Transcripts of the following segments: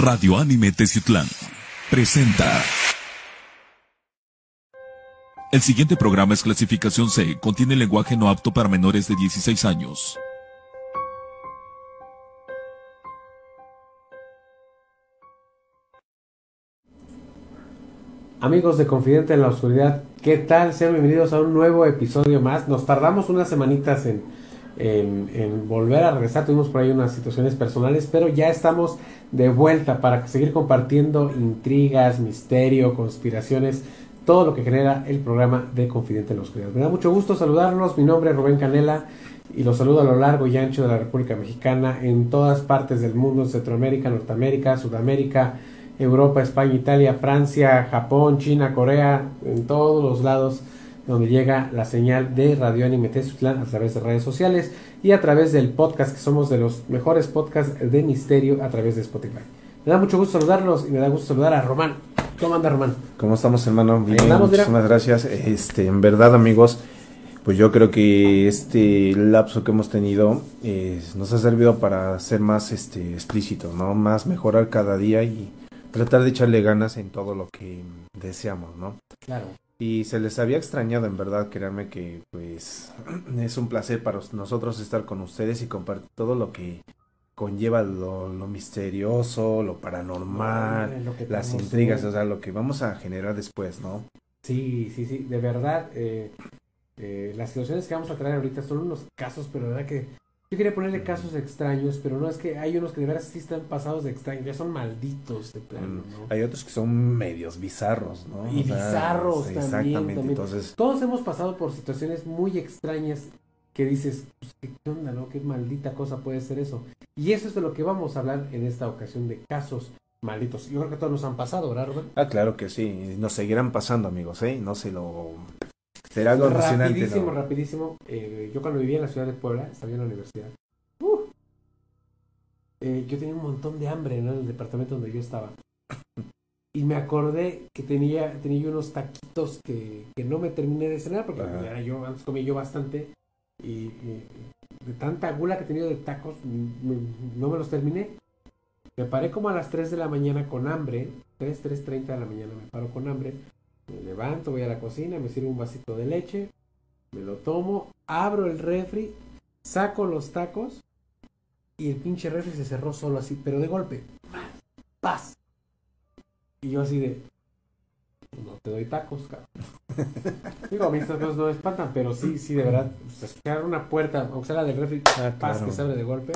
Radio Anime Teciutlán presenta. El siguiente programa es clasificación C, contiene lenguaje no apto para menores de 16 años. Amigos de Confidente en la Oscuridad, ¿qué tal? Sean bienvenidos a un nuevo episodio más. Nos tardamos unas semanitas en, en, volver a regresar, tuvimos por ahí unas situaciones personales, pero ya estamos de vuelta para seguir compartiendo intrigas, misterio, conspiraciones, todo lo que genera el programa de Confidente en la Oscuridad. Me da mucho gusto saludarlos, mi nombre es Rubén Canela y los saludo a lo largo y ancho de la República Mexicana, en todas partes del mundo, en Centroamérica, Norteamérica, Sudamérica, Europa, España, Italia, Francia, Japón, China, Corea, en todos los lados donde llega la señal de Radio Anime Tezclan a través de redes sociales y a través del podcast, que somos de los mejores podcasts de misterio a través de Spotify. Me da mucho gusto saludarlos y me da gusto saludar a Román. ¿Cómo anda Román? ¿Cómo estamos, hermano? Bien, andamos, mira. muchísimas gracias. Este, en verdad, amigos, pues yo creo que este lapso que hemos tenido eh, nos ha servido para ser más este explícitos, ¿no? Más mejorar cada día y tratar de echarle ganas en todo lo que deseamos, ¿no? Claro. Y se les había extrañado, en verdad, créanme que pues es un placer para nosotros estar con ustedes y compartir todo lo que conlleva lo, lo misterioso, lo paranormal, Ay, lo que las intrigas, o sea, lo que vamos a generar después, ¿no? Sí, sí, sí, de verdad, eh, eh, las situaciones que vamos a traer ahorita son unos casos, pero de verdad que yo quería ponerle casos extraños, pero no es que hay unos que de verdad sí están pasados de extraños, ya son malditos de plano, ¿no? Mm, Hay otros que son medios bizarros, ¿no? Y bizarros sí, también, Exactamente, también. entonces, Todos hemos pasado por situaciones muy extrañas que dices, pues, ¿qué onda, no? ¿Qué maldita cosa puede ser eso? Y eso es de lo que vamos a hablar en esta ocasión de casos malditos. Yo creo que todos nos han pasado, ¿verdad, Rubén? ah, claro que sí, nos seguirán pasando, amigos, ¿eh? No se lo... Será algo emocionante, rapidísimo, ¿no? rapidísimo. eh, yo cuando vivía en la ciudad de Puebla, estaba en la universidad. ¡uh! eh, yo tenía un montón de hambre ¿no? en el departamento donde yo estaba. Y me acordé que tenía, tenía unos taquitos que, que no me terminé de cenar porque ya yo antes comía yo bastante. Y, y de tanta gula que he tenido de tacos, no me los terminé. Me paré como a las 3 de la mañana con hambre. 3, 3.30 de la mañana me paro con hambre. Me levanto, voy a la cocina, me sirvo un vasito de leche, me lo tomo, abro el refri, saco los tacos y el pinche refri se cerró solo así, pero de golpe. ¡Paz! Y yo así de... No te doy tacos, cabrón. Digo, a mí estas cosas no me espantan, pero sí, sí, de verdad, escuchar una puerta, aunque sea la del refri, Ah, paz claro. que se abre de golpe,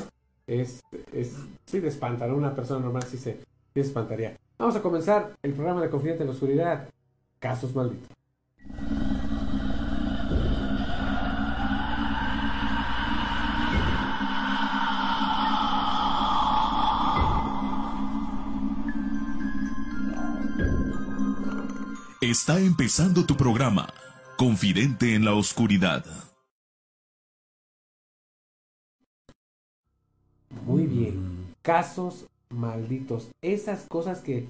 es, es sí de espantar. ¿no? Una persona normal sí se, sí se espantaría. Vamos a comenzar el programa de Confidente en la Oscuridad. Casos malditos. Está empezando tu programa, Confidente en la Oscuridad. Muy bien. Casos malditos. Esas cosas que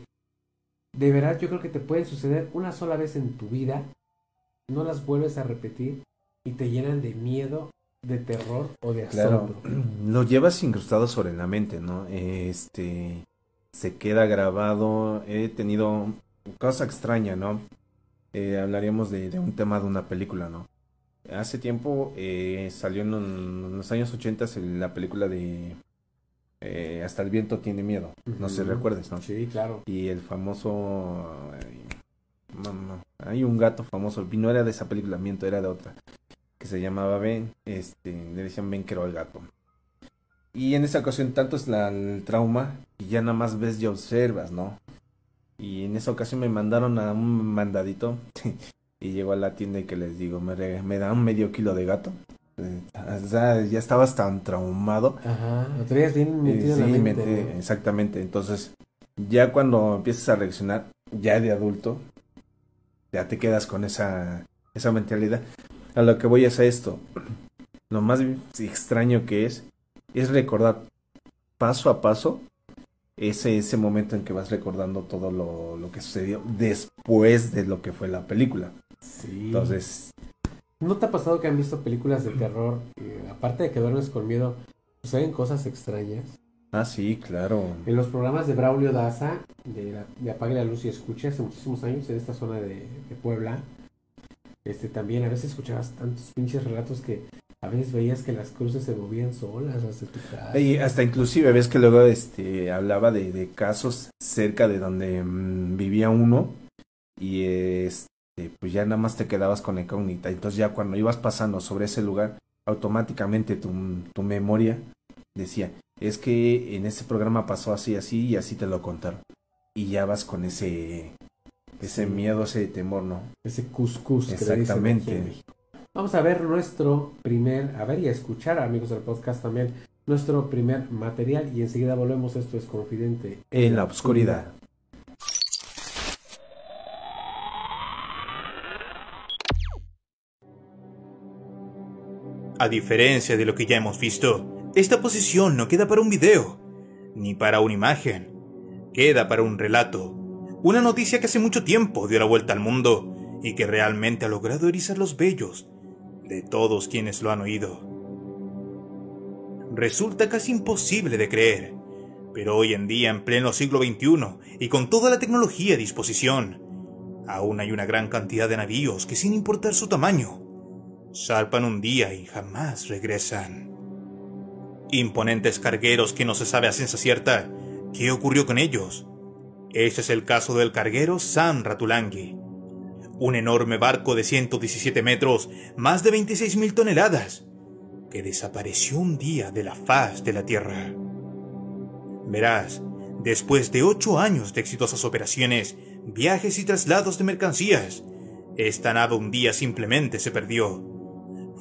de verdad yo creo que te pueden suceder una sola vez en tu vida. No las vuelves a repetir y te llenan de miedo, de terror o de Claro, asombro. lo llevas incrustado sobre la mente, ¿no? Este, se queda grabado. He tenido cosa extraña, ¿no? Eh, hablaríamos de, de un tema de una película, ¿no? Hace tiempo eh, salió en, un- en los años 80 la película de eh, Hasta el viento tiene miedo. No sé, recuerdes, ¿no? Sí, claro. Y el famoso... ay, hay un gato famoso, no era de esa película, miento, era de otra, que se llamaba Ben, este, le decían Ben que era el gato. Y en esa ocasión tanto es la, el trauma y ya nada más ves y observas, ¿no? Y en esa ocasión me mandaron a un mandadito y llego a la tienda y que les digo, me, me da un medio kilo de gato. O sea, ya estabas tan traumado Ajá. Lo traías bien eh, metido sí, en exactamente. Entonces, ya cuando empiezas a reaccionar, ya de adulto, ya te quedas con esa, esa mentalidad. A lo que voy es a esto. Lo más extraño que es, es recordar paso a paso ese, ese momento en que vas recordando todo lo, lo que sucedió después de lo que fue la película. Sí. Entonces, ¿No te ha pasado que han visto películas de terror? y aparte de que duermes con miedo, suceden cosas extrañas. Ah, sí, claro. En los programas de Braulio Daza, de, la, de Apague la Luz y Escuche, hace muchísimos años, en esta zona de, de Puebla, este también a veces escuchabas tantos pinches relatos que a veces veías que las cruces se movían solas hacia tu casa. Y hasta inclusive ves que luego este hablaba de, de casos cerca de donde mm, vivía uno y este pues ya nada más te quedabas con la incógnita. Entonces ya cuando ibas pasando sobre ese lugar, automáticamente tu, tu memoria decía, es que en ese programa pasó así, así y así te lo contaron. Y ya vas con ese ese miedo, ese temor, ¿no? Ese cuscús. que le dicen Exactamente. Vamos a ver nuestro primer, a ver y a escuchar, amigos del podcast también, nuestro primer material y enseguida volvemos. Esto es Confidente En la oscuridad. A diferencia de lo que ya hemos visto, esta posición no queda para un video, ni para una imagen. Queda para un relato, una noticia que hace mucho tiempo dio la vuelta al mundo y que realmente ha logrado erizar los vellos de todos quienes lo han oído. Resulta casi imposible de creer, pero hoy en día, en pleno siglo XXI y con toda la tecnología a disposición, aún hay una gran cantidad de navíos que sin importar su tamaño, zarpan un día y jamás regresan. Imponentes cargueros que no se sabe a ciencia cierta qué ocurrió con ellos. Este es el caso del carguero San Ratulangi, un enorme barco de 117 metros, más de 26.000 toneladas, que desapareció un día de la faz de la Tierra. Verás, después de ocho años de exitosas operaciones, viajes y traslados de mercancías, esta nave un día simplemente se perdió.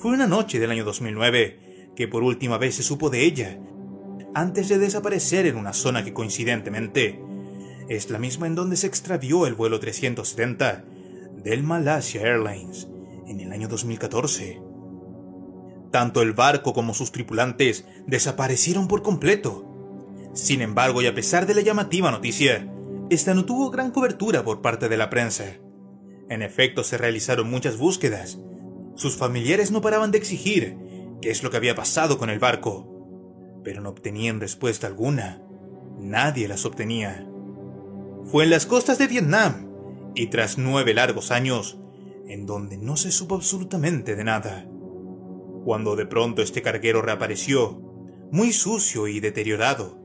Fue una noche del año 2009 que por última vez se supo de ella, antes de desaparecer en una zona que coincidentemente es la misma en donde se extravió el vuelo 370 del Malaysia Airlines en el año 2014. Tanto el barco como sus tripulantes desaparecieron por completo. Sin embargo, y a pesar de la llamativa noticia, esta no tuvo gran cobertura por parte de la prensa. En efecto, se realizaron muchas búsquedas. Sus familiares no paraban de exigir qué es lo que había pasado con el barco, pero no obtenían respuesta alguna. Nadie las obtenía. Fue en las costas de Vietnam, y tras nueve largos años, en donde no se supo absolutamente de nada. Cuando de pronto este carguero reapareció, muy sucio y deteriorado,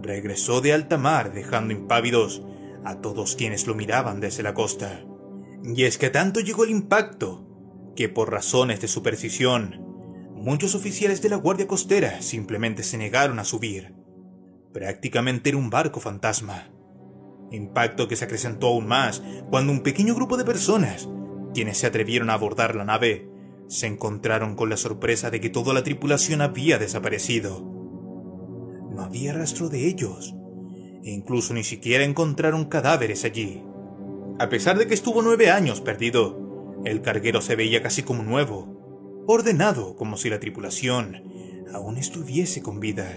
regresó de alta mar dejando impávidos a todos quienes lo miraban desde la costa. Y es que tanto llegó el impacto que por razones de superstición, muchos oficiales de la Guardia Costera simplemente se negaron a subir. Prácticamente era un barco fantasma. Impacto que se acrecentó aún más cuando un pequeño grupo de personas, quienes se atrevieron a abordar la nave, se encontraron con la sorpresa de que toda la tripulación había desaparecido. No había rastro de ellos, e incluso ni siquiera encontraron cadáveres allí. A pesar de que estuvo nueve años perdido, el carguero se veía casi como nuevo, ordenado como si la tripulación aún estuviese con vida.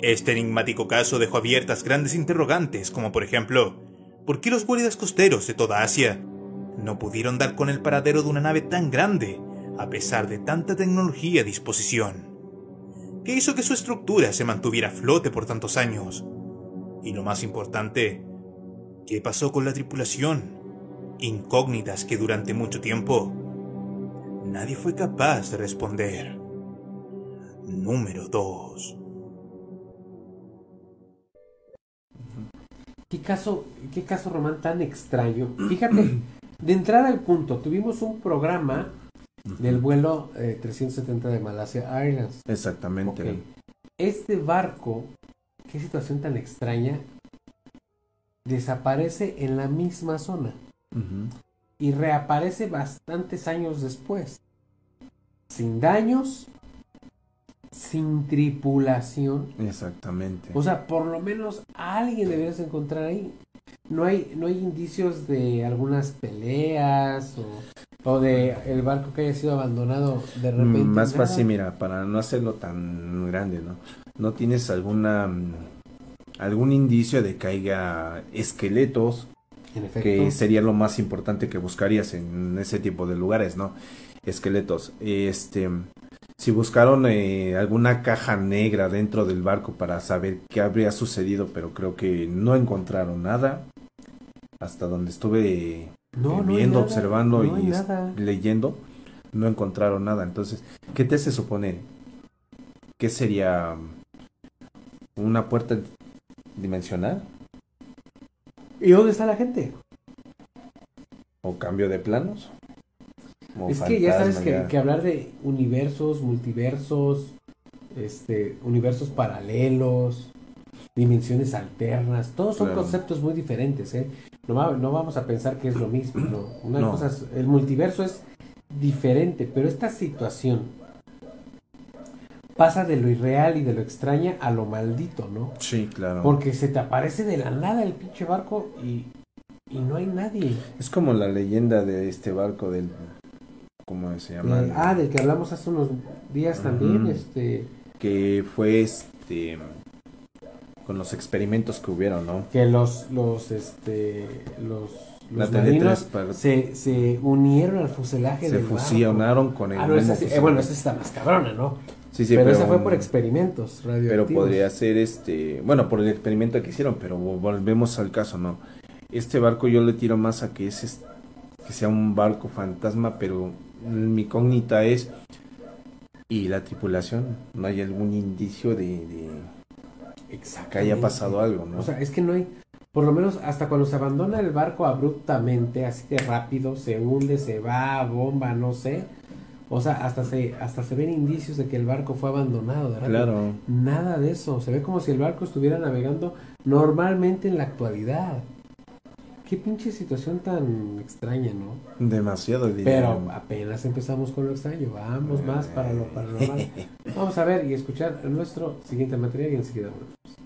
Este enigmático caso dejó abiertas grandes interrogantes, como por ejemplo, ¿por qué los guardias costeros de toda Asia no pudieron dar con el paradero de una nave tan grande, a pesar de tanta tecnología a disposición? ¿Qué hizo que su estructura se mantuviera a flote por tantos años? Y lo más importante, ¿qué pasó con la tripulación? Incógnitas que durante mucho tiempo nadie fue capaz de responder. Número 2. ¿Qué caso, qué caso, Román, tan extraño? Fíjate, de entrada al punto, tuvimos un programa del vuelo eh, 370 de Malasia Airlines. Exactamente. Este barco, qué situación tan extraña, desaparece en la misma zona Y reaparece bastantes años después. Sin daños, sin tripulación. Exactamente. O sea, por lo menos alguien deberías encontrar ahí. No hay, no hay indicios de algunas peleas o, o de el barco que haya sido abandonado de repente. Mm, Más nada. fácil, mira, para no hacerlo tan grande, ¿no? ¿No tienes alguna mm, algún indicio de que haya esqueletos? Que sería lo más importante que buscarías en ese tipo de lugares, ¿no? Esqueletos. Este, si buscaron eh, alguna caja negra dentro del barco para saber qué habría sucedido, pero creo que no encontraron nada. Hasta donde estuve No, hay viendo, observando no y leyendo, no encontraron nada. Entonces, ¿qué te se supone? ¿Qué sería una puerta dimensional ¿Y dónde está la gente? o cambio de planos? Es que ya sabes que, hablar de universos, multiversos, este, universos paralelos, dimensiones alternas, todos son Claro. conceptos muy diferentes, ¿eh? No, va- no vamos a pensar que es lo mismo, no. Una No. cosa es- el multiverso es diferente, pero esta situación pasa de lo irreal y de lo extraña a lo maldito, ¿no? Sí, claro. Porque se te aparece de la nada el pinche barco y, y no hay nadie. Es como la leyenda de este barco del ¿cómo se llama? Eh, ah, del que hablamos hace unos días también, este, que fue este con los experimentos que hubieron, ¿no? que los, los, este, los, los TD3 marinos se, se unieron al fuselaje se del barco. fusionaron con el Ah, no, mismo esa sí- eh, bueno, esa está más cabrona, ¿no? Sí, sí, pero, esa fue por experimentos pero radioactivos. podría ser este, bueno, por el experimento que hicieron, pero volvemos al caso, ¿no? Este barco yo le tiro más a que es que sea un barco fantasma, pero mi incógnita es y la tripulación, no hay algún indicio de, de que haya pasado algo, ¿no? O sea, es que no hay, por lo menos hasta cuando se abandona el barco abruptamente, así de rápido, se hunde, se va, bomba, no sé. O sea, hasta se, hasta se ven indicios de que el barco fue abandonado. Rápido. claro. Nada de eso. Se ve como si el barco estuviera navegando normalmente en la actualidad. Qué pinche situación tan extraña, ¿no? Demasiado diría Pero apenas empezamos con lo extraño. Vamos más para lo paranormal. Vamos a ver y escuchar nuestro siguiente material y enseguida volvemos.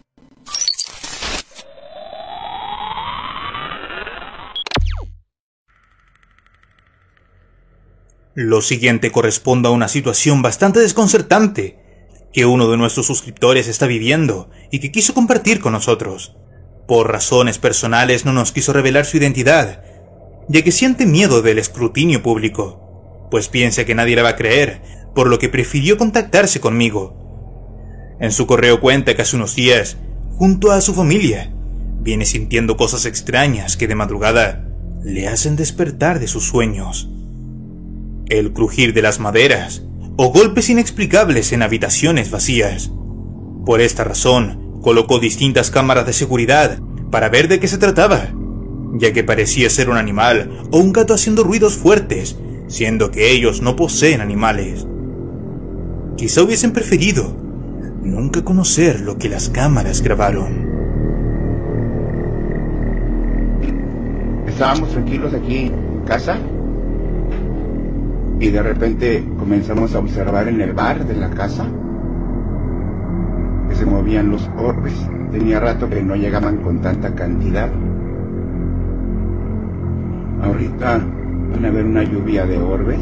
Lo siguiente corresponde a una situación bastante desconcertante que uno de nuestros suscriptores está viviendo y que quiso compartir con nosotros. Por razones personales no nos quiso revelar su identidad, ya que siente miedo del escrutinio público, pues piensa que nadie le va a creer, por lo que prefirió contactarse conmigo. En su correo cuenta que hace unos días, junto a su familia, viene sintiendo cosas extrañas que de madrugada le hacen despertar de sus sueños el crujir de las maderas o golpes inexplicables en habitaciones vacías. Por esta razón, colocó distintas cámaras de seguridad para ver de qué se trataba, ya que parecía ser un animal o un gato haciendo ruidos fuertes, siendo que ellos no poseen animales. Quizá hubiesen preferido nunca conocer lo que las cámaras grabaron. Estábamos tranquilos aquí en casa y de repente comenzamos a observar en el bar de la casa que se movían los orbes. Tenía rato que no llegaban con tanta cantidad. Ahorita van a haber una lluvia de orbes.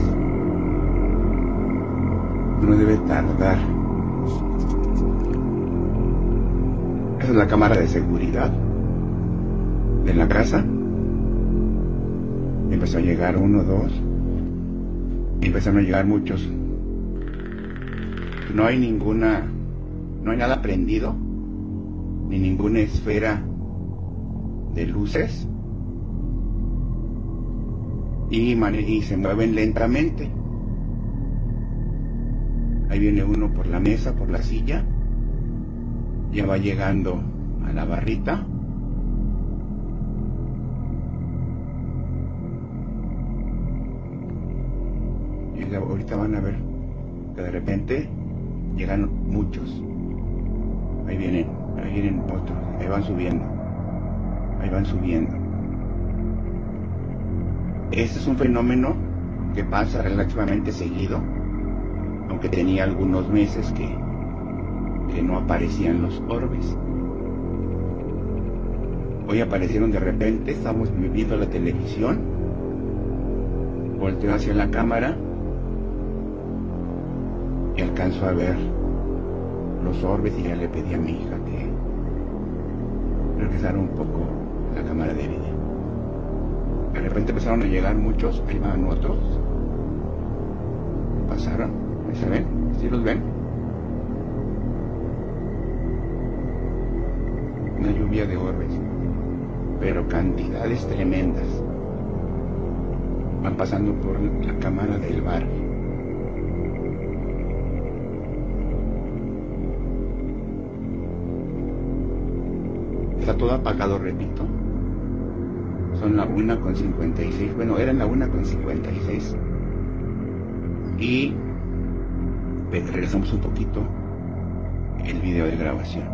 No debe tardar. Esa es la cámara de seguridad de la casa. Empezó a llegar uno, dos. Empezaron a llegar muchos. No hay ninguna, no hay nada prendido, ni ninguna esfera de luces. Y, y se mueven lentamente. Ahí viene uno por la mesa, por la silla. Ya va llegando a la barrita. Ahorita van a ver que de repente llegan muchos. Ahí vienen, ahí vienen otros, ahí van subiendo. Ahí van subiendo. Este es un fenómeno que pasa relativamente seguido, aunque tenía algunos meses que, que no aparecían los orbes. Hoy aparecieron de repente, estamos viendo la televisión, volteo hacia la cámara y alcanzo a ver los orbes y ya le pedí a mi hija que regresara un poco la cámara de video. De repente empezaron a llegar muchos, ahí van otros, pasaron ¿Se ven? ¿Sí los ven? Una lluvia de orbes, pero cantidades tremendas. Van pasando por la cámara del bar. Está todo apagado, repito. Son la una con 56. Bueno, eran la una con 56. Y regresamos un poquito el video de grabación.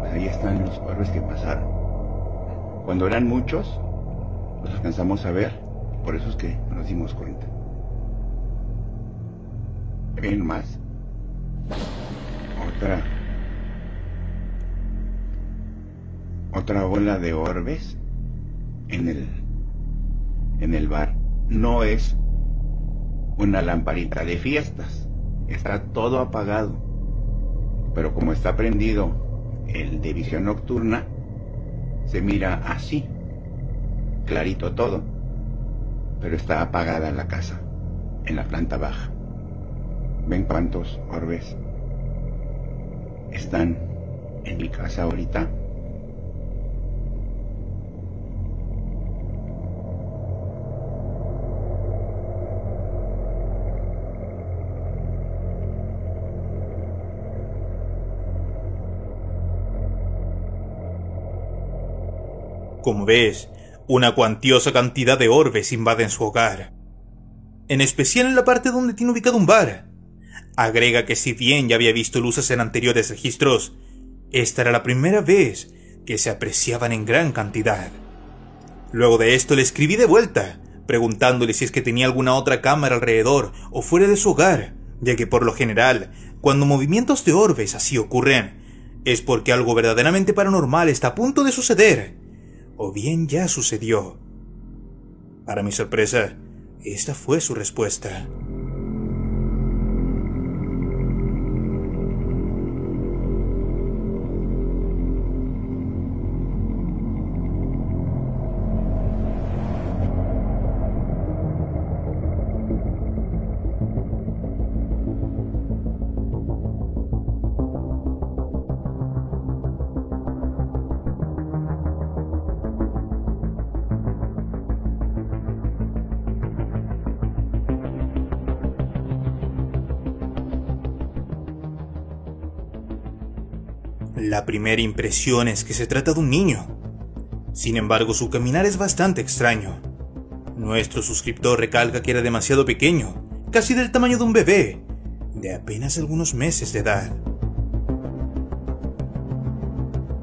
Pues ahí están los orbes que pasaron. Cuando eran muchos, los alcanzamos a ver. Por eso es que nos dimos cuenta. Ven más. Otra. Otra bola de orbes en el en el bar. No es una lamparita de fiestas. Está todo apagado. Pero como está prendido el de visión nocturna, se mira así. Clarito todo. Pero está apagada la casa, en la planta baja. ¿Ven cuántos orbes están en mi casa ahorita? Como ves, una cuantiosa cantidad de orbes invaden su hogar. En especial en la parte donde tiene ubicado un bar. Agrega que si bien ya había visto luces en anteriores registros, esta era la primera vez que se apreciaban en gran cantidad. Luego de esto le escribí de vuelta, preguntándole si es que tenía alguna otra cámara alrededor o fuera de su hogar, ya que por lo general, cuando movimientos de orbes así ocurren, es porque algo verdaderamente paranormal está a punto de suceder o bien ya sucedió. Para mi sorpresa, esta fue su respuesta. Primera impresión es que se trata de un niño. Sin embargo, su caminar es bastante extraño. Nuestro suscriptor recalca que era demasiado pequeño, casi del tamaño de un bebé, de apenas algunos meses de edad.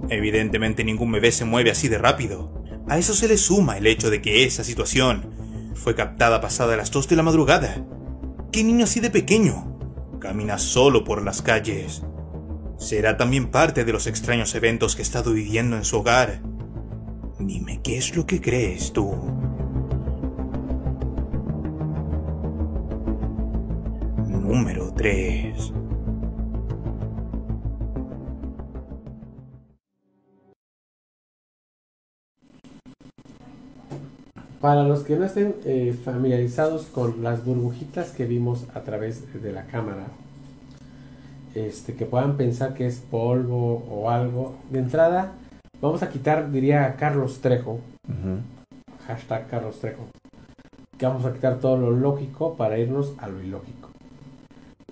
Evidentemente ningún bebé se mueve así de rápido. A eso se le suma el hecho de que esa situación fue captada pasada las 2 de la madrugada. ¿Qué niño así de pequeño camina solo por las calles? Será también parte de los extraños eventos que he estado viviendo en su hogar. Dime qué es lo que crees tú. Número 3. Para los que no estén eh, familiarizados con las burbujitas que vimos a través de la cámara, este, que puedan pensar que es polvo o algo. De entrada, vamos a quitar, diría Carlos Trejo, hashtag Carlos Trejo, que vamos a quitar todo lo lógico para irnos a lo ilógico.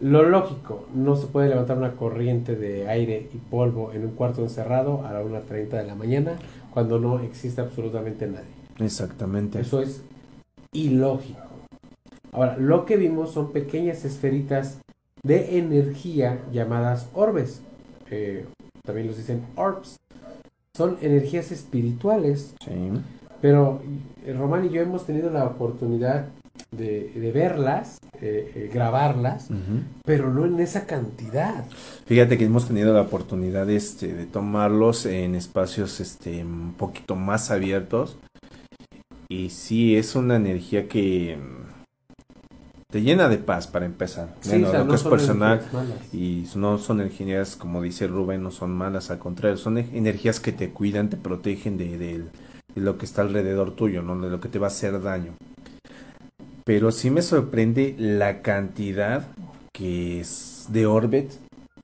Lo lógico, no se puede levantar una corriente de aire y polvo en un cuarto encerrado a la 1.30 de la mañana cuando no existe absolutamente nadie. Exactamente. Eso es ilógico. Ahora, lo que vimos son pequeñas esferitas de energía llamadas orbes. también los dicen orbs. Son energías espirituales. Sí. Pero eh, Román y yo hemos tenido la oportunidad de, verlas, eh, eh, grabarlas, pero no en esa cantidad. Fíjate que hemos tenido la oportunidad este, de tomarlos en espacios este, un poquito más abiertos. Y sí, es una energía que te llena de paz para empezar. bueno, lo que es personal y no son energías, como dice Rubén, no son malas, al contrario, son energías que te cuidan, te protegen de, lo que está alrededor tuyo, ¿no? de lo que te va a hacer daño. Pero sí me sorprende la cantidad que es de Orbit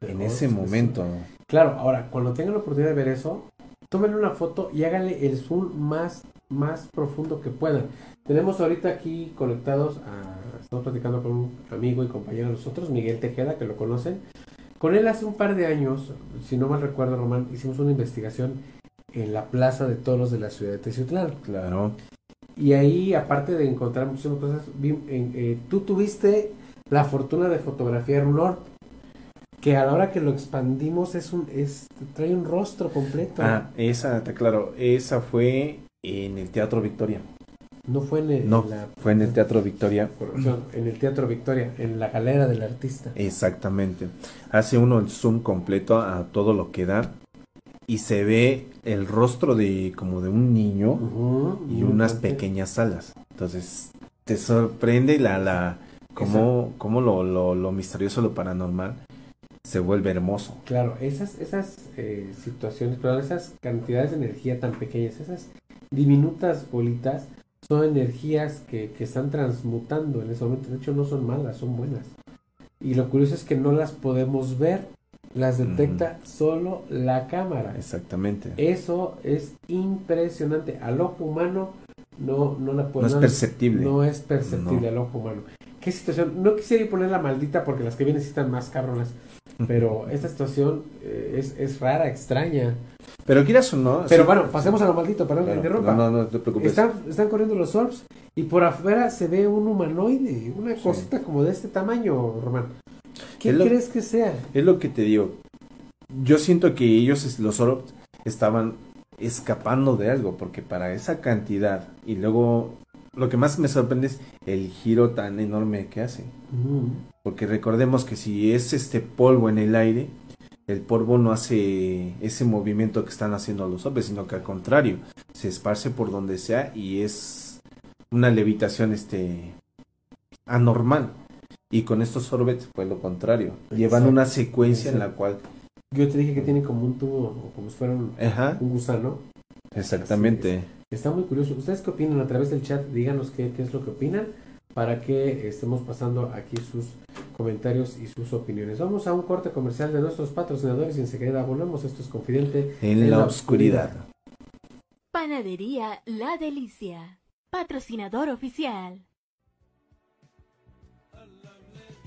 en ese sí, momento. Claro, ahora, cuando tengan la oportunidad de ver eso, tomen una foto y háganle el zoom más, más profundo que puedan. Tenemos ahorita aquí conectados a, estamos platicando con un amigo y compañero de nosotros, Miguel Tejeda, que lo conocen. Con él hace un par de años, si no mal recuerdo, Román, hicimos una investigación en la plaza de toros de la ciudad de Teciutlán. Claro. Y ahí, aparte de encontrar muchísimas cosas, vi- en- eh, tú tuviste la fortuna de fotografiar un orb que a la hora que lo expandimos es un es trae un rostro completo. Ah, esa, está claro, esa fue en el Teatro Victoria. no fue en, el, No, la fue en el Teatro Victoria. en el Teatro Victoria, en la galera del artista. Exactamente. Hace uno el zoom completo a todo lo que da y se ve el rostro de como de un niño y unas pequeñas alas. Entonces, te sorprende la la cómo, cómo lo, lo, lo misterioso, lo paranormal se vuelve hermoso. Claro, esas, esas eh, situaciones, perdón, esas cantidades de energía tan pequeñas, esas diminutas bolitas, son energías que, que están transmutando en ese momento. De hecho, no son malas, son buenas. Y lo curioso es que no las podemos ver, las detecta solo la cámara. Exactamente. Eso es impresionante. Al ojo humano no, no la no podemos es perceptible. no es perceptible No. al ojo humano. ¿Qué situación? No quisiera ir poner la maldita porque las que vienen sí están más cabronas. Pero esta situación eh, es, es rara, extraña. Pero quieras o no. Pero sí. bueno, pasemos a lo maldito, que Claro, interrumpa. No, no, no te preocupes. Están, están corriendo los orbs y por afuera se ve un humanoide, una cosita como de este tamaño, Román. ¿Qué Es lo- crees que sea? Es lo que te digo. Yo siento que ellos, los Orbs, estaban escapando de algo, porque para esa cantidad, y luego lo que más me sorprende es el giro tan enorme que hace. Porque recordemos que si es este polvo en el aire, el polvo no hace ese movimiento que están haciendo los hombres, sino que al contrario, se esparce por donde sea y es una levitación este anormal. Y con estos orbes fue lo contrario. Llevan Exacto. una secuencia en la cual... Yo te dije que tiene como un tubo, o como si fuera un, gusano. exactamente. Está muy curioso. ¿Ustedes qué opinan a través del chat? Díganos qué, qué es lo que opinan para que estemos pasando aquí sus comentarios y sus opiniones. Vamos a un corte comercial de nuestros patrocinadores y enseguida volvemos. Esto es Confidente. En la oscuridad. Panadería La Delicia, patrocinador oficial.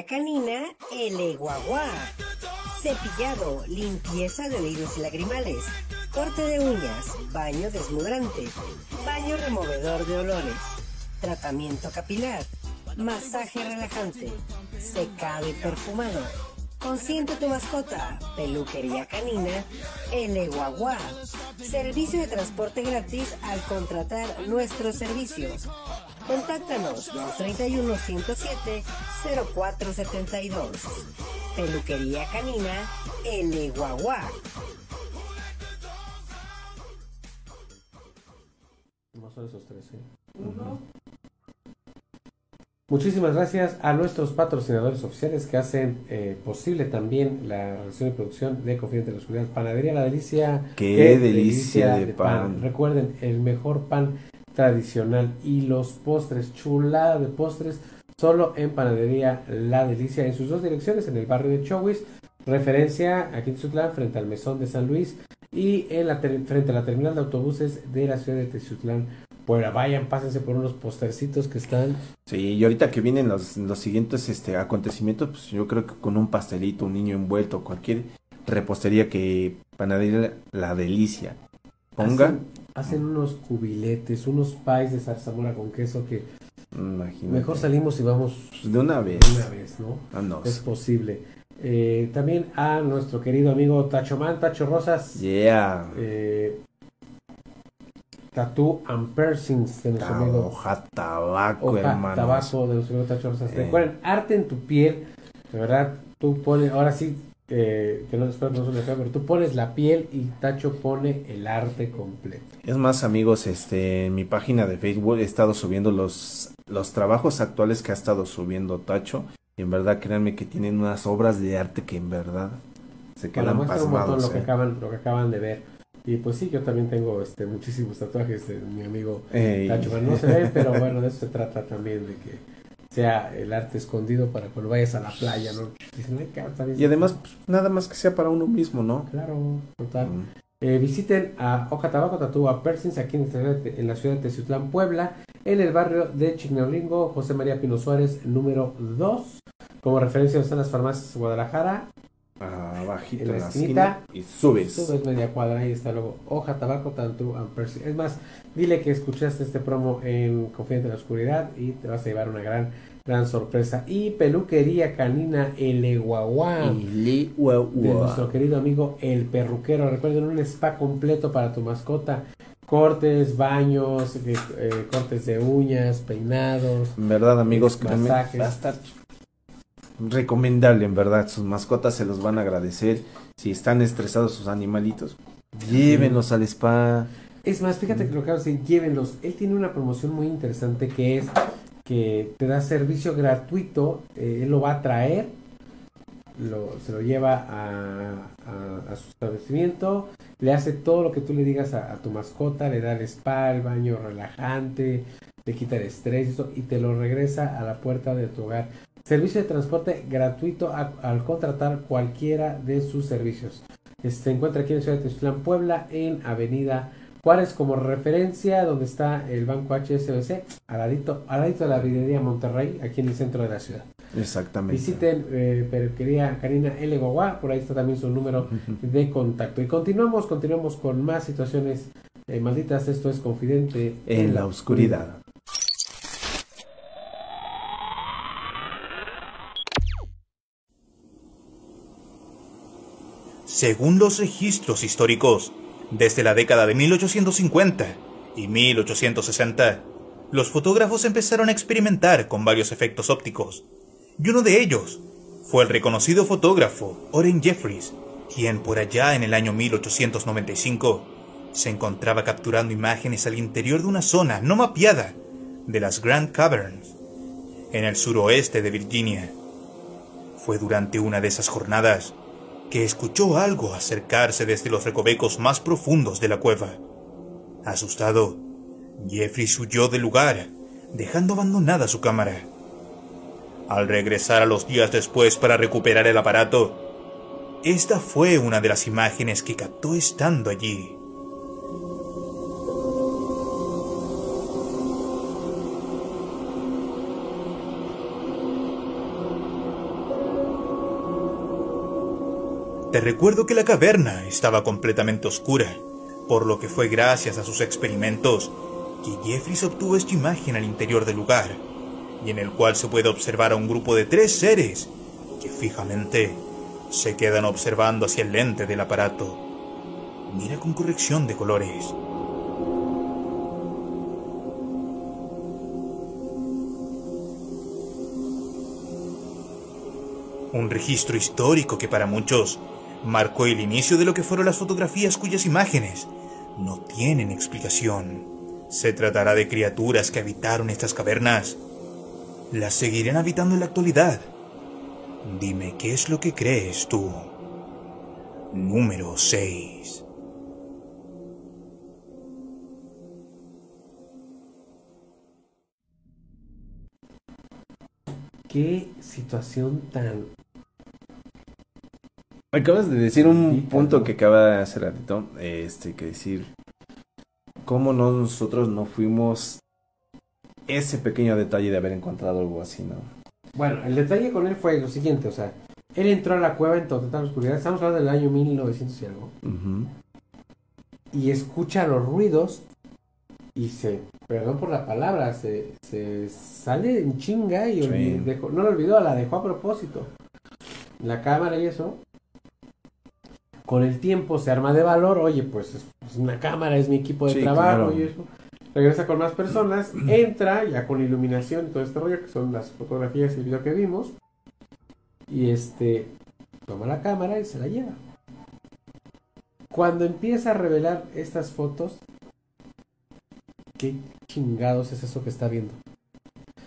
Canina El Eguaguá. cepillado, limpieza de oídos y lagrimales, corte de uñas, baño desmudrante, baño removedor de olores, tratamiento capilar, masaje relajante, secado y perfumado. Consiente tu mascota, peluquería canina, El Guagua. Servicio de transporte gratis al contratar nuestros servicios. Contáctanos 231-107-0472. Peluquería canina, El Guagua. No son esos tres, ¿eh? Muchísimas gracias a nuestros patrocinadores oficiales que hacen eh, posible también la realización y producción de Confidente de la Oscuridad. Panadería La Delicia. Qué delicia de pan. Recuerden, el mejor pan tradicional. Y los postres, chulada de postres, solo en Panadería La Delicia, en sus dos direcciones, en el barrio de Chowis, referencia aquí en Teciutlán, frente al Mesón de San Luis, y en la frente a la terminal de autobuses de la ciudad de Teciutlán. Puebla, vayan, pásense por unos postercitos que están. Sí, y ahorita que vienen los, los siguientes este, acontecimientos, pues yo creo que con un pastelito, un niño envuelto, cualquier repostería que panadería la delicia ponga, hacen unos cubiletes, unos pies de zarzamora con queso que imagínate. mejor salimos y vamos Pues de una vez. de una vez, ¿no? Vámonos. Es posible. Eh, también a nuestro querido amigo Tacho Man, Tacho Rosas, Yeah. eh, Tattoo and Piercings de nuestro amigo Hoja tabaco, Hoja hermano. Tabaco de nuestro amigo Tacho Rosas. Eh. Recuerden, arte en tu piel, de verdad, tú pones, ahora sí, eh, que no espero que no feo, pero tú pones la piel y Tacho pone el arte completo. Es más, amigos, este, en mi página de Facebook he estado subiendo los, los trabajos actuales que ha estado subiendo Tacho. Y en verdad, créanme que tienen unas obras de arte que en verdad se Bueno, quedan muestra un montón pasmados. lo que eh. acaban, lo que acaban de ver. Y pues sí, yo también tengo este muchísimos tatuajes de mi amigo Ey. Tacho Man. No se ve, pero bueno, de eso se trata también, de que sea el arte escondido para cuando vayas a la playa, ¿no? Y además, pues, nada más que sea para uno mismo, ¿no? Claro, total. Mm. Eh, visiten a Hoja Tabaco Tatúa Persins aquí en, en la ciudad de Teciutlán, Puebla, en el barrio de Chignalingo, José María Pino Suárez, número 2. Como referencia están las farmacias de Guadalajara. Abajito En en la la esquinita, esquina y subes. Subes media cuadra, ahí está luego Hoja Tabaco Tatú and Persins. Es más, dile que escuchaste este promo en Confidente de la Oscuridad y te vas a llevar una gran, gran sorpresa. Y peluquería canina El. Y ua- de nuestro querido amigo el perruquero. Recuerden un spa completo para tu mascota. Cortes, baños, eh, eh, cortes de uñas, peinados. En verdad, amigos, Masajes. va a estar recomendable, en verdad. Sus mascotas se los van a agradecer. Si están estresados sus animalitos, llévenlos al spa. Es más, fíjate que lo que de decir, llévenlos. Él tiene una promoción muy interesante que es que te da servicio gratuito. eh, él lo va a traer, lo, se lo lleva a, a- su establecimiento, le hace todo lo que tú le digas a, tu mascota, le da el spa, el baño relajante, te quita el estrés y te lo regresa a la puerta de tu hogar. Servicio de transporte gratuito a- al contratar cualquiera de sus servicios. Se encuentra aquí en ciudad de Teciutlán, Puebla, en Avenida Juárez como referencia, donde está el banco HSBC, al ladito, al ladito de la vidrería Monterrey, aquí en el centro de la ciudad. Exactamente. Visiten eh, Karina L. Guagua, por ahí está también su número de contacto. Y continuamos, continuamos con más situaciones eh, malditas. Esto es Confidente En la oscuridad. Según los registros históricos, desde la década de 1850 y 1860, los fotógrafos empezaron a experimentar con varios efectos ópticos, y uno de ellos fue el reconocido fotógrafo Oren Jeffries, quien por allá en el año 1895 se encontraba capturando imágenes al interior de una zona no mapeada de las Grand Caverns, en el suroeste de Virginia. Fue durante una de esas jornadas que escuchó algo acercarse desde los recovecos más profundos de la cueva. Asustado, Jeffries huyó del lugar, dejando abandonada su cámara. Al regresar a los días después para recuperar el aparato, esta fue una de las imágenes que captó estando allí. Te recuerdo que la caverna estaba completamente oscura, por lo que fue gracias a sus experimentos que Jeffries obtuvo esta imagen al interior del lugar, y en el cual se puede observar a un grupo de tres seres que fijamente se quedan observando hacia el lente del aparato. Mira con corrección de colores. Un registro histórico que para muchos marcó el inicio de lo que fueron las fotografías cuyas imágenes no tienen explicación. ¿Se tratará de criaturas que habitaron estas cavernas? ¿Las seguirán habitando en la actualidad? Dime qué es lo que crees tú. Número 6. Qué situación tan... Acabas de decir un punto que acaba de hacer ratito, este, que decir, cómo no nosotros no fuimos ese pequeño detalle de haber encontrado algo así, ¿no? Bueno, el detalle con él fue lo siguiente, o sea, él entró a la cueva en total oscuridad, estamos hablando del año 1900 y algo, y escucha los ruidos y se, perdón por la palabra, se, se sale en chinga y Sí. olvi- dejó- no lo olvidó, la dejó a propósito. La cámara y eso. Con el tiempo se arma de valor, oye, pues es es una cámara, es mi equipo de Sí, trabajo claro. y eso. Regresa con más personas, entra ya con iluminación y todo este rollo, que son las fotografías y el video que vimos. Y este, toma la cámara y se la lleva. Cuando empieza a revelar estas fotos, ¿qué chingados es eso que está viendo?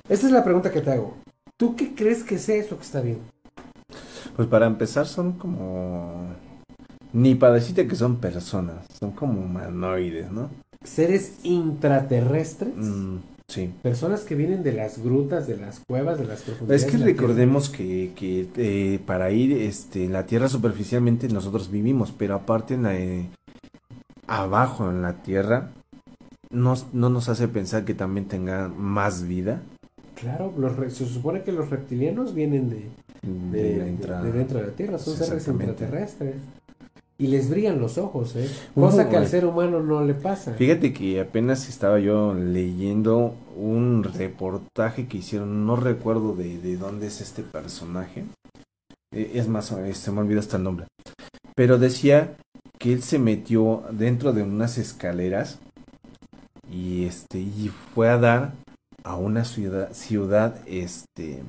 Esa es la pregunta que te hago. ¿Tú qué crees que sea eso que está viendo? Pues para empezar son como... Ni para decirte que son personas, son como humanoides, ¿no? ¿Seres intraterrestres? Mm, sí. Personas que vienen de las grutas, de las cuevas, de las profundidades. Es que Tierra. recordemos que, que, eh, para ir este, en la Tierra superficialmente nosotros vivimos, pero aparte en la, eh, abajo en la Tierra nos- no nos hace pensar que también tenga más vida Claro, los re- se supone que los reptilianos vienen de, de, dentro de la Tierra, son seres intraterrestres. Y les brillan los ojos, ¿eh? Cosa que al ser humano no le pasa. Fíjate que apenas estaba yo leyendo un reportaje que hicieron, no recuerdo de, de dónde es este personaje. Eh, Es más, eh, se me olvidó hasta el nombre. Pero decía que él se metió dentro de unas escaleras y este y fue a dar a una ciudad ciudad este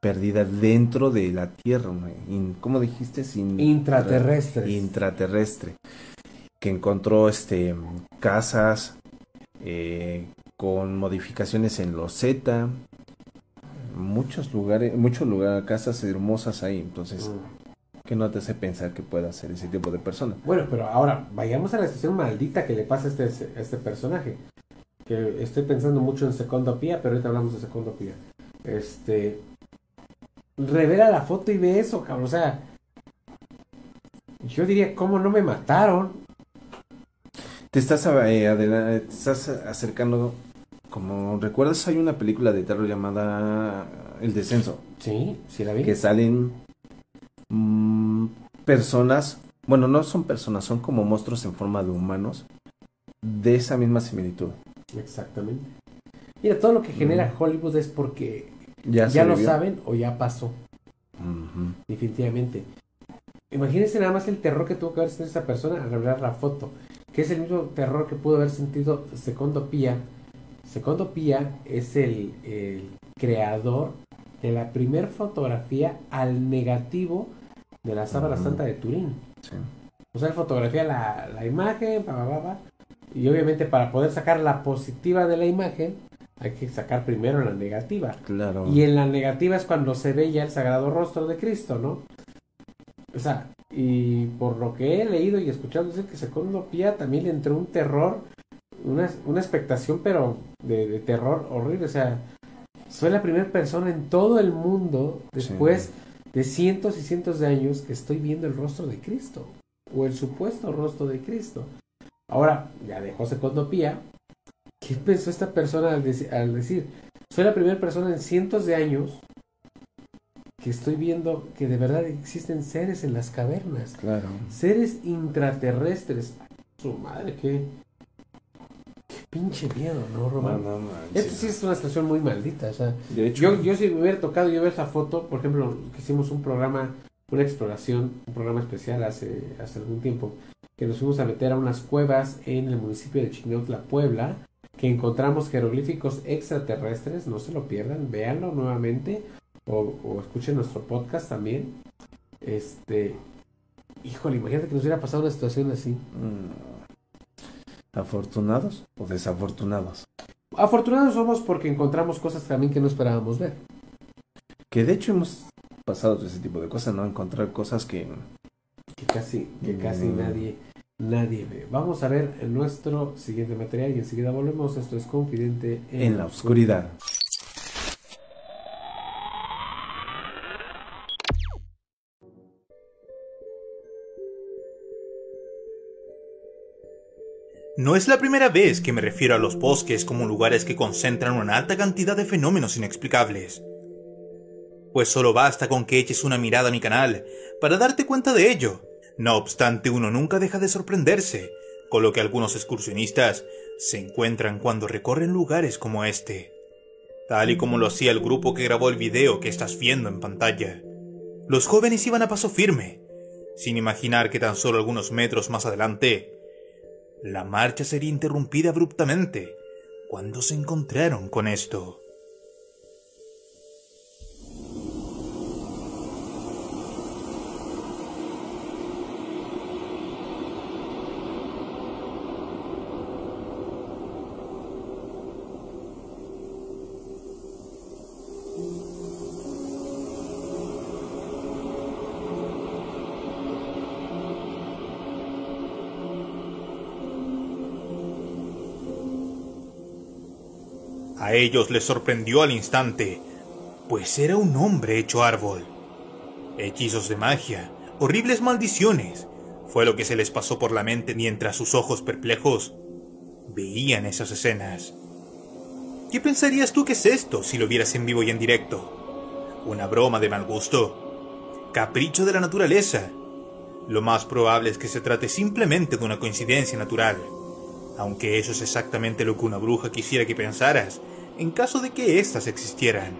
perdida dentro de la tierra. In- ¿cómo dijiste? Sin Intraterrestres. intraterrestre que encontró este casas eh, con modificaciones en loseta muchos lugares muchos lugares casas hermosas ahí entonces Mm. que no te hace pensar que pueda ser ese tipo de persona Bueno, pero ahora vayamos a la situación maldita que le pasa a este, a este personaje. Que estoy pensando mucho en Secondopía, pero ahorita hablamos de Secondopía. Este. Revela la foto y ve eso, cabrón. O sea. Yo diría, ¿cómo no me mataron? te estás eh, adela- te estás acercando como recuerdas hay una película de terror llamada El descenso Sí, sí la vi. que salen mm, personas, bueno, no son personas, son como monstruos en forma de humanos de esa misma similitud. Exactamente. Mira, todo lo que genera Hollywood es porque Ya, ya, lo saben o ya pasó. Definitivamente. Imagínense nada más el terror que tuvo que haber sentido esa persona al revelar la foto. Que es el mismo terror que pudo haber sentido Secondo Pía. Secondo Pía es el, el creador de la primer fotografía al negativo de la sábana Ujú. santa de Turín. Sí. O sea, él fotografía la, la imagen, pa, pa, pa, y obviamente para poder sacar la positiva de la imagen, hay que sacar primero la negativa. Claro. Y en la negativa es cuando se ve ya el sagrado rostro de Cristo, ¿no? O sea, y por lo que he leído y escuchado, dice que Secondo Pía también le entró un terror, una, una expectación, pero de, de terror horrible. O sea, soy la primera persona en todo el mundo, después de cientos y cientos de años, que estoy viendo el rostro de Cristo, o el supuesto rostro de Cristo. Ahora, ya dejó Secondo Pía. ¿Qué pensó esta persona al, deci- al decir, soy la primera persona en cientos de años que estoy viendo que de verdad existen seres en las cavernas. Claro. Seres intraterrestres. Su madre, qué, qué pinche miedo, ¿no, No, Román? no manches. Esta sí es una situación muy maldita, o sea, De hecho, yo, yo si me hubiera tocado yo ver esa foto, por ejemplo, que hicimos un programa, una exploración, un programa especial hace, hace algún tiempo, que nos fuimos a meter a unas cuevas en el municipio de Chignautla, Puebla, que encontramos jeroglíficos extraterrestres, no se lo pierdan, véanlo nuevamente, o, o escuchen nuestro podcast también. Este, híjole, imagínate que nos hubiera pasado una situación así. mm, ¿afortunados o desafortunados? Afortunados somos porque encontramos cosas también que no esperábamos ver. Que de hecho hemos pasado ese tipo de cosas, ¿no? Encontrar cosas que... que casi, que casi Mm. nadie, nadie ve. Vamos a ver nuestro siguiente material y enseguida volvemos. Esto es Confidente En la oscuridad. No es la primera vez que me refiero a los bosques como lugares que concentran una alta cantidad de fenómenos inexplicables. Pues solo basta con que eches una mirada a mi canal para darte cuenta de ello. No obstante, uno nunca deja de sorprenderse con lo que algunos excursionistas se encuentran cuando recorren lugares como este. Tal y como lo hacía el grupo que grabó el video que estás viendo en pantalla. Los jóvenes iban a paso firme, sin imaginar que tan solo algunos metros más adelante la marcha sería interrumpida abruptamente cuando se encontraron con esto. A ellos les sorprendió al instante, pues era un hombre hecho árbol. Hechizos de magia, horribles maldiciones, fue lo que se les pasó por la mente mientras sus ojos perplejos veían esas escenas. ¿Qué pensarías tú que es esto si lo vieras en vivo y en directo? ¿Una broma de mal gusto? ¿Capricho de la naturaleza? Lo más probable es que se trate simplemente de una coincidencia natural. Aunque eso es exactamente lo que una bruja quisiera que pensaras, en caso de que éstas existieran.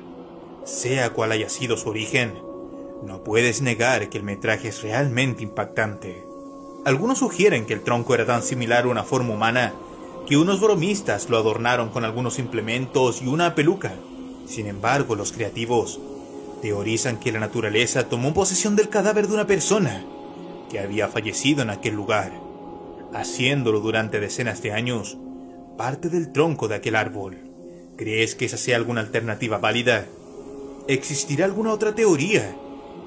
Sea cual haya sido su origen, no puedes negar que el metraje es realmente impactante. Algunos sugieren que el tronco era tan similar a una forma humana que unos bromistas lo adornaron con algunos implementos y una peluca. Sin embargo, los creativos teorizan que la naturaleza tomó posesión del cadáver de una persona que había fallecido en aquel lugar, haciéndolo durante decenas de años parte del tronco de aquel árbol. ¿Crees que esa sea alguna alternativa válida? ¿Existirá alguna otra teoría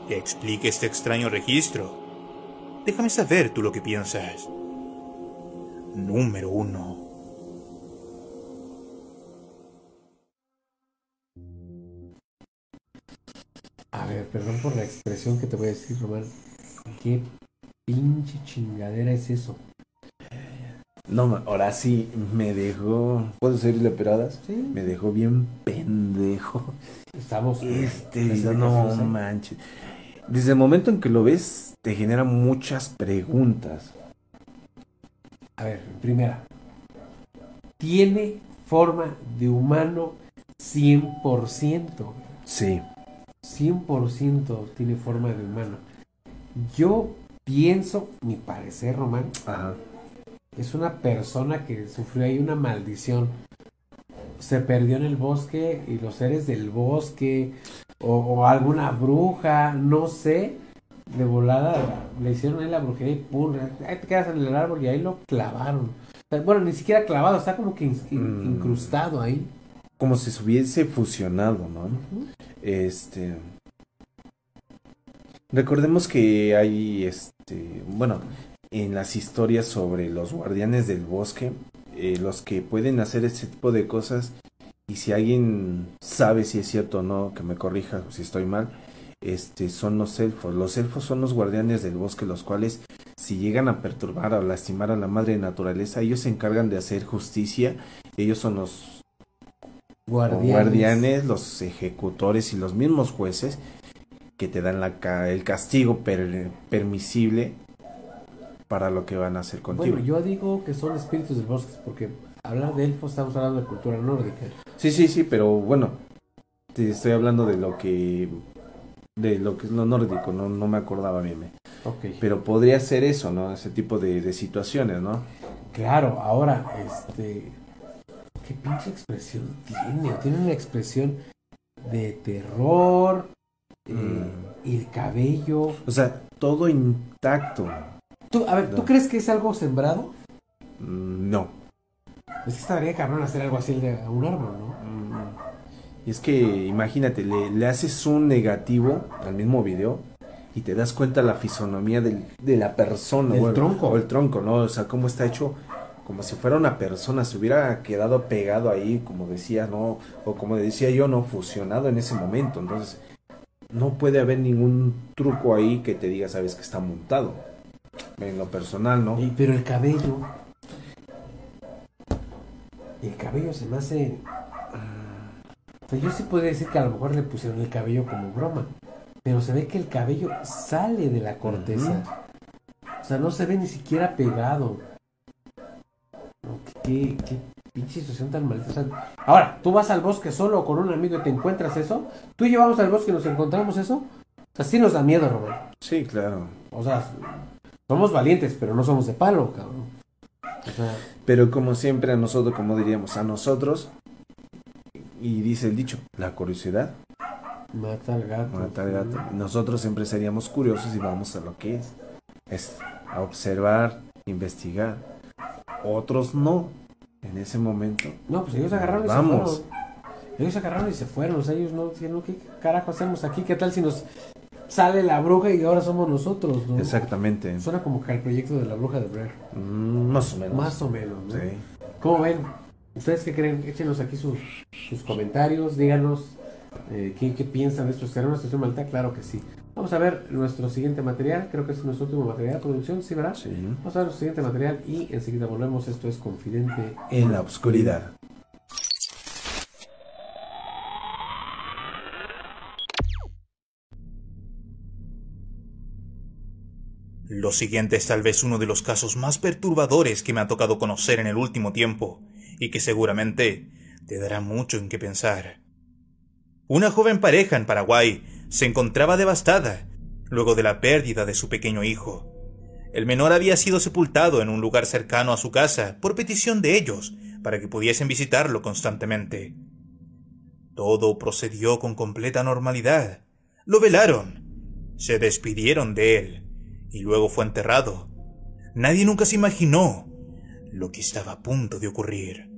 que explique este extraño registro? Déjame saber tú lo que piensas. Número 1. A ver, perdón por la expresión que te voy a decir, Román. ¿Qué pinche chingadera es eso? No, ahora sí me dejó... ¿Puedo seguirle peradas? Sí. Me dejó bien pendejo. Estamos. Este video, no manches. Desde el momento en que lo ves, te genera muchas preguntas. A ver, primera. Tiene forma de humano 100%. Sí. 100% tiene forma de humano. Yo pienso, mi parecer, Román, Ajá. Es una persona que sufrió ahí una maldición. Se perdió en el bosque y los seres del bosque o, o alguna bruja, no sé, de volada le hicieron ahí la brujería y pum, ahí te quedas en el árbol y ahí lo clavaron. Bueno, ni siquiera clavado, está como que in- in- Mm. incrustado ahí. Como si se hubiese fusionado, ¿no? Este. Recordemos que hay, este, bueno, en las historias sobre los guardianes del bosque, eh, los que pueden hacer ese tipo de cosas, y si alguien sabe si es cierto o no, que me corrija si estoy mal, este, son los elfos. Los elfos son los guardianes del bosque, los cuales, si llegan a perturbar o lastimar a la madre naturaleza, ellos se encargan de hacer justicia. Ellos son los Guardianes. guardianes, los ejecutores y los mismos jueces que te dan la el castigo per- permisible para lo que van a hacer contigo. Bueno, yo digo que son espíritus del bosque, porque hablar de elfos estamos hablando de cultura nórdica. Sí, sí, sí, pero bueno, te estoy hablando de lo que de lo que es lo nórdico, no, no me acordaba bien. eh. Ok. Pero podría ser eso, ¿no? Ese tipo de, de situaciones, ¿no? Claro, ahora, este. ¿Qué pinche expresión tiene? Tiene una expresión de terror. eh, Mm. el cabello. O sea, todo intacto. ¿Tú, a ver, ¿tú crees que es algo sembrado? Mm, No. Es que estaría cabrón hacer algo así de un árbol, ¿no? Y es que imagínate, le, le haces un negativo al mismo video y te das cuenta la fisonomía del- de la persona. El- tronco. O el tronco, ¿no? O sea, cómo está hecho como si fuera una persona, se hubiera quedado pegado ahí, como decía, ¿no? O como decía yo, ¿no? Fusionado en ese momento. Entonces, no puede haber ningún truco ahí que te diga, sabes, que está montado. En lo personal, ¿no? Y- pero el cabello. El cabello se me hace. O sea, yo sí podría decir que a lo mejor le pusieron el cabello como broma. Pero se ve que el cabello sale de la corteza. O sea, no se ve ni siquiera pegado. ¿Qué, qué pinche situación tan maldita. O sea, ahora, tú vas al bosque solo o con un amigo y te encuentras eso. Tú y yo vamos al bosque y nos encontramos eso. O sea, sí nos da miedo, Román. Sí, claro. O sea, somos valientes, pero no somos de palo, cabrón. O sea, Pero como siempre a nosotros, como diríamos, a nosotros, y dice el dicho, la curiosidad mata al gato. mata al gato. Nosotros siempre seríamos curiosos y vamos a lo que es. Es a observar, investigar. Otros no. En ese momento. No, pues ellos agarraron y Vamos. se fueron. Ellos agarraron y se fueron. O sea, ellos no dijeron, ¿qué carajo hacemos aquí? ¿Qué tal si nos sale la bruja y ahora somos nosotros? ¿no? Exactamente. Suena como que el proyecto de la bruja de Blair. Mm, más o menos. Más o menos, ¿no? Sí. ¿Cómo ven? ¿Ustedes qué creen? Échenos aquí sus, sus comentarios, díganos eh, ¿qué, qué piensan de esto. ¿Será una situación malta? Claro que sí. Vamos a ver nuestro siguiente material, creo que es nuestro último material de producción, ¿sí, verdad? Sí. Vamos a ver nuestro siguiente material y enseguida volvemos. Esto es Confidente En la oscuridad. Lo siguiente es tal vez uno de los casos más perturbadores que me ha tocado conocer en el último tiempo, y que seguramente te dará mucho en qué pensar. Una joven pareja en Paraguay se encontraba devastada luego de la pérdida de su pequeño hijo. El menor había sido sepultado en un lugar cercano a su casa por petición de ellos para que pudiesen visitarlo constantemente. Todo procedió con completa normalidad. Lo velaron, se despidieron de él y luego fue enterrado. Nadie nunca se imaginó lo que estaba a punto de ocurrir.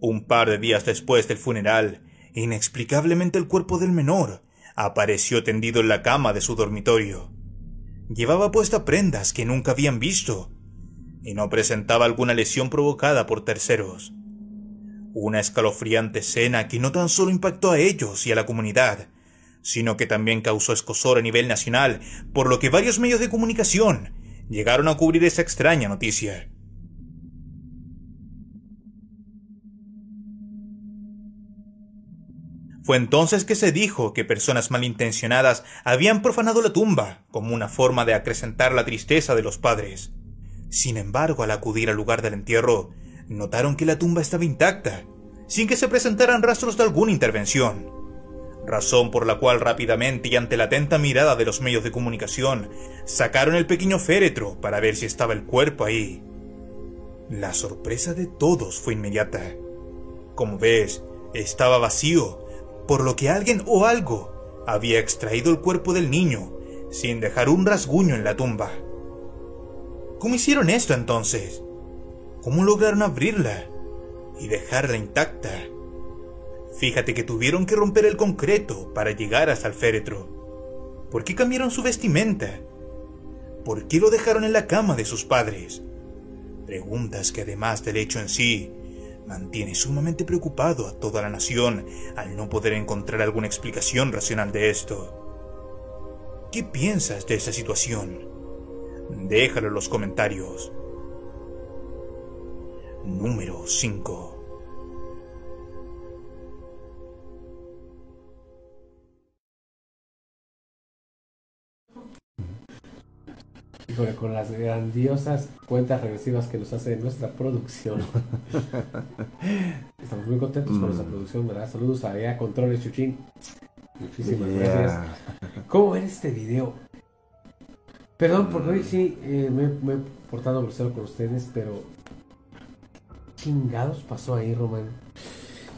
Un par de días después del funeral, inexplicablemente el cuerpo del menor apareció tendido en la cama de su dormitorio. Llevaba puesta prendas que nunca habían visto y no presentaba alguna lesión provocada por terceros. Una escalofriante escena que no tan solo impactó a ellos y a la comunidad, sino que también causó escosor a nivel nacional, por lo que varios medios de comunicación llegaron a cubrir esa extraña noticia. Fue entonces que se dijo que personas malintencionadas habían profanado la tumba como una forma de acrecentar la tristeza de los padres. Sin embargo, al acudir al lugar del entierro, notaron que la tumba estaba intacta, sin que se presentaran rastros de alguna intervención. Razón por la cual rápidamente y ante la atenta mirada de los medios de comunicación, sacaron el pequeño féretro para ver si estaba el cuerpo ahí. La sorpresa de todos fue inmediata. Como ves, estaba vacío, por lo que alguien o algo había extraído el cuerpo del niño sin dejar un rasguño en la tumba. ¿Cómo hicieron esto entonces? ¿Cómo lograron abrirla y dejarla intacta? Fíjate que tuvieron que romper el concreto para llegar hasta el féretro. ¿Por qué cambiaron su vestimenta? ¿Por qué lo dejaron en la cama de sus padres? Preguntas que además del hecho en sí, mantiene sumamente preocupado a toda la nación al no poder encontrar alguna explicación racional de esto. ¿Qué piensas de esta situación? Déjalo en los comentarios. Número 5. Híjole, con las grandiosas cuentas regresivas que nos hace nuestra producción. Estamos muy contentos con Mm. nuestra producción, ¿verdad? Saludos a Ea Controles Chuchín. Muchísimas Yeah. gracias. ¿Cómo ven este video? Perdón, porque hoy sí eh, me, me he portado grosero con ustedes, pero. chingados pasó ahí, Román?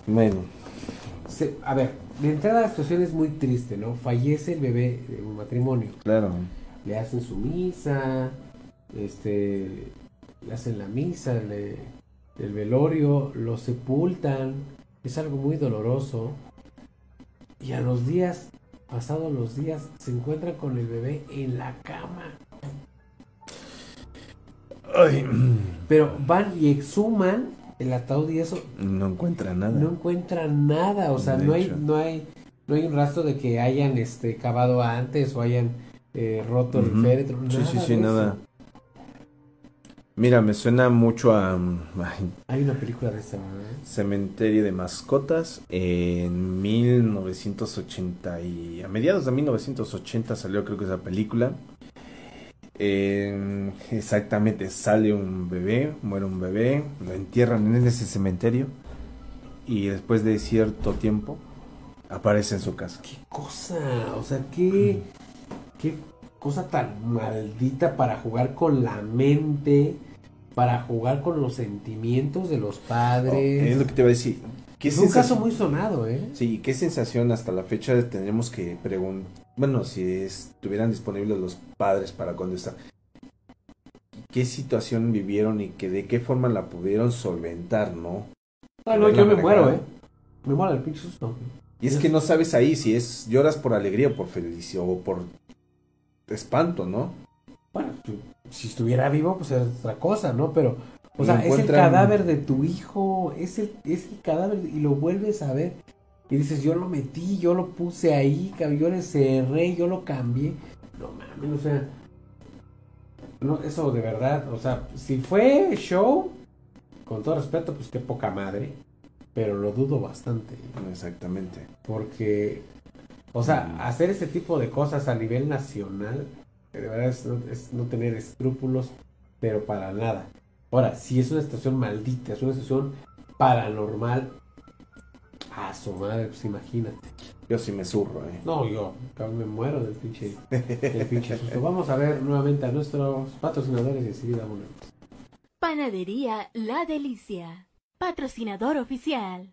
Bueno, Se- a ver, de entrada la situación es muy triste, ¿no? Fallece el bebé de un matrimonio. claro. Le hacen su misa, este, le hacen la misa, le- el velorio, lo sepultan. Es algo muy doloroso. Y a los días, pasados los días, se encuentran con el bebé en la cama. Ay, Pero van y exhuman el ataúd y eso no encuentra nada. no encuentran nada, o sea, De no hay, no hay, no hay un rastro de que hayan este cavado antes o hayan eh, roto el féretro, Sí, nada sí, sí, nada. Mira, me suena mucho a mm, ay, Hay una película de. Cementerio de Mascotas en 1980 y a mediados de 1980 salió creo que esa película. Eh, exactamente, sale un bebé, muere un bebé, lo entierran en ese cementerio y después de cierto tiempo aparece en su casa. qué cosa, o sea, qué, qué cosa tan maldita para jugar con la mente, para jugar con los sentimientos de los padres. es lo que te iba a decir. ¿Qué es un caso muy sonado, ¿eh? Sí, qué sensación hasta la fecha tendremos que preguntar. Bueno, si estuvieran disponibles los padres para contestar. ¿Qué situación vivieron y que de qué forma la pudieron solventar, no? Ah, no, yo me muero. ¿eh? Me muero del pinche susto. Y es que no sabes ahí si es lloras por alegría o por felicidad o por espanto, ¿no? Bueno, si- estuviera vivo, pues es otra cosa, ¿no? Pero, o sea, es el cadáver de tu hijo, es el, es el cadáver y lo vuelves a ver. Y dices, yo lo metí, yo lo puse ahí, yo le cerré, yo lo cambié. No mames, o sea, no, eso de verdad, o sea, si fue show, con todo respeto, pues qué poca madre, pero lo dudo bastante. Exactamente. Porque, o sea, Mm. hacer ese tipo de cosas a nivel nacional, de verdad es, no- es no tener escrúpulos, pero para nada. Ahora, si es una situación maldita, es una situación paranormal, a su madre, pues imagínate. Yo sí me zurro, ¿eh? No, yo me muero del pinche, del pinche susto. Vamos a ver nuevamente a nuestros patrocinadores y enseguida volvemos. Panadería La Delicia. Patrocinador oficial.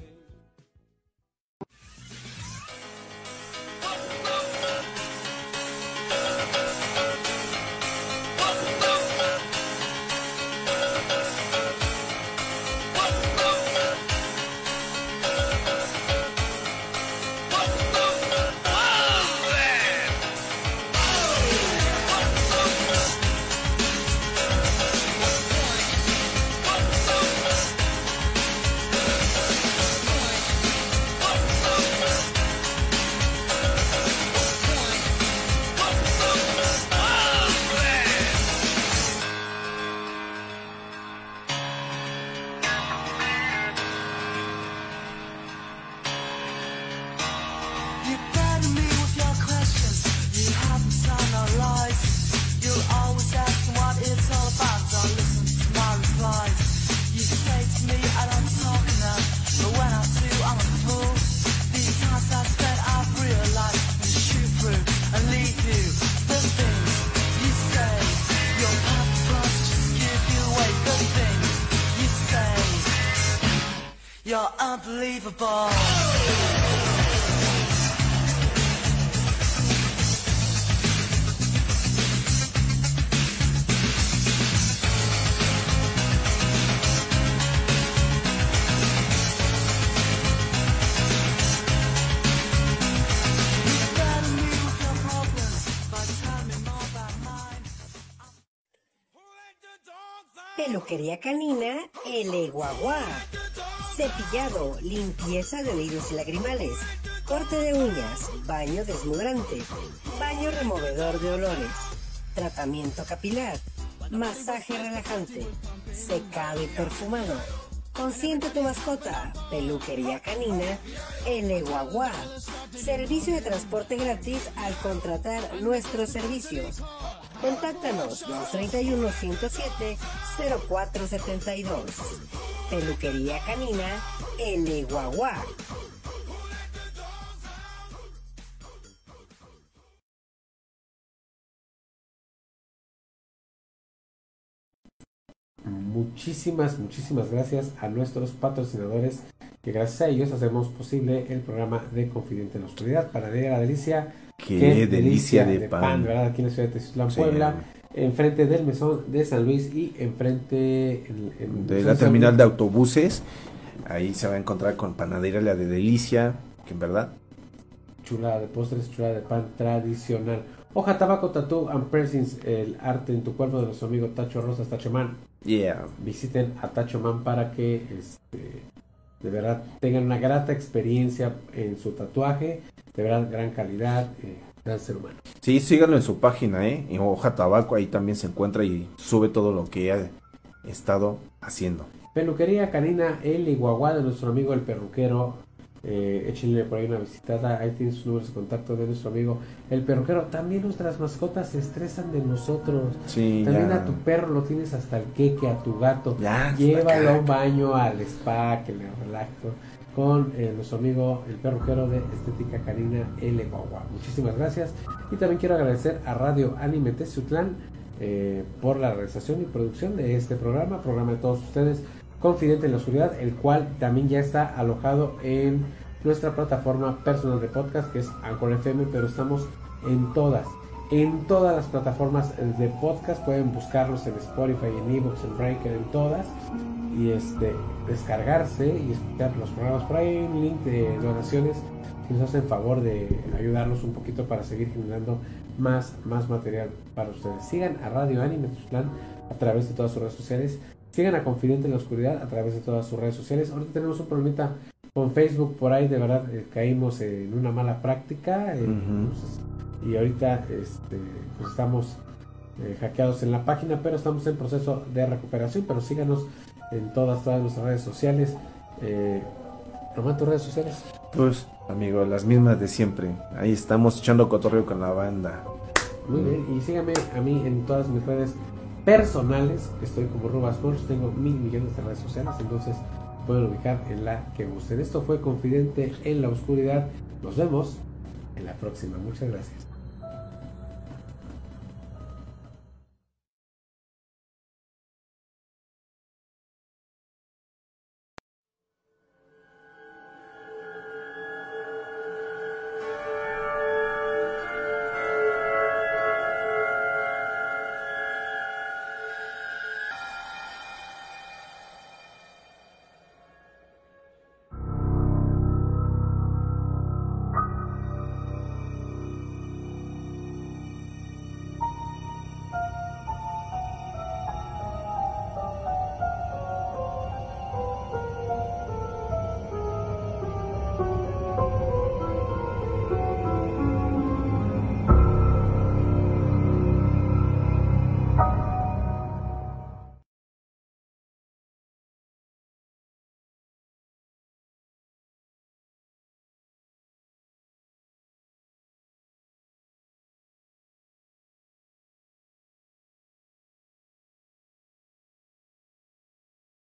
unbelievable. Peluquería Canina, el Eguaguá Cepillado, limpieza de oídos y lagrimales. Corte de uñas, baño desmudrante, baño removedor de olores, tratamiento capilar, masaje relajante, secado y perfumado. Consiente tu mascota, peluquería canina, El Guagua. Servicio de transporte gratis al contratar nuestros servicios. Contáctanos 231-107-0472. Peluquería canina, El Guagua. Muchísimas, muchísimas gracias a nuestros patrocinadores que gracias a ellos hacemos posible el programa de Confidente en la Oscuridad, Panadería La Delicia. Qué, delicia, de, pan. ¿verdad? Aquí en la ciudad de Teciutlán, Sí. Puebla, enfrente del mesón de San Luis y enfrente en- en- De la terminal de autobuses. Ahí se va a encontrar con Panadería La de Delicia, que en verdad Chulada de postres, chulada de pan tradicional. Hoja, tabaco, tatú and piercings, el arte en tu cuerpo de nuestro amigo Tacho Rosas, Tacho Man. Yeah. Visiten a Tacho Man para que este, de verdad tengan una grata experiencia en su tatuaje. De verdad, gran calidad, eh, gran ser humano. Sí, síganlo en su página, ¿eh? En Hoja Tabaco, ahí también se encuentra y sube todo lo que ha estado haciendo. Peluquería Canina El Iguaguá de nuestro amigo el perruquero. Eh, échenle por ahí una visitada. Ahí tienen sus números de contacto de nuestro amigo el perruquero. También nuestras mascotas se estresan de nosotros. Sí, También ya. a tu perro lo tienes hasta el queque, a tu gato. Ya, Llévalo a un baño, al spa, que le relaje. Con eh, nuestro amigo el perruquero de Estética Canina El Guagua. Muchísimas gracias. Y también quiero agradecer a Radio Anime Teciutlán eh, por la realización y producción de este programa, programa de todos ustedes, Confidente en la Oscuridad, el cual también ya está alojado en nuestra plataforma personal de podcast, que es Anchor FM, pero estamos en todas, en todas las plataformas de podcast, pueden buscarlos en Spotify, en Evox, en Breaker, en todas, y este descargarse y escuchar los programas. Por ahí un link de donaciones si nos hacen favor de ayudarnos un poquito para seguir generando más, más material para ustedes. Sigan a Radio Anime Tuzlán a través de todas sus redes sociales. Sigan a Confidente en la Oscuridad a través de todas sus redes sociales. Ahorita tenemos un problemita con Facebook por ahí, de verdad eh, caímos en una mala práctica. eh, y ahorita este, pues estamos eh, hackeados en la página, pero estamos en proceso de recuperación. Pero síganos en todas, todas nuestras redes sociales. Eh, Román, tus redes sociales. Pues, amigo, las mismas de siempre. Ahí estamos echando cotorreo con la banda. Muy bien, y síganme a mí en todas mis redes personales. Estoy como Rubas Morse, tengo mil millones de redes sociales, entonces pueden ubicar en la que gusten. Esto fue Confidente en la Oscuridad. Nos vemos en la próxima. Muchas gracias.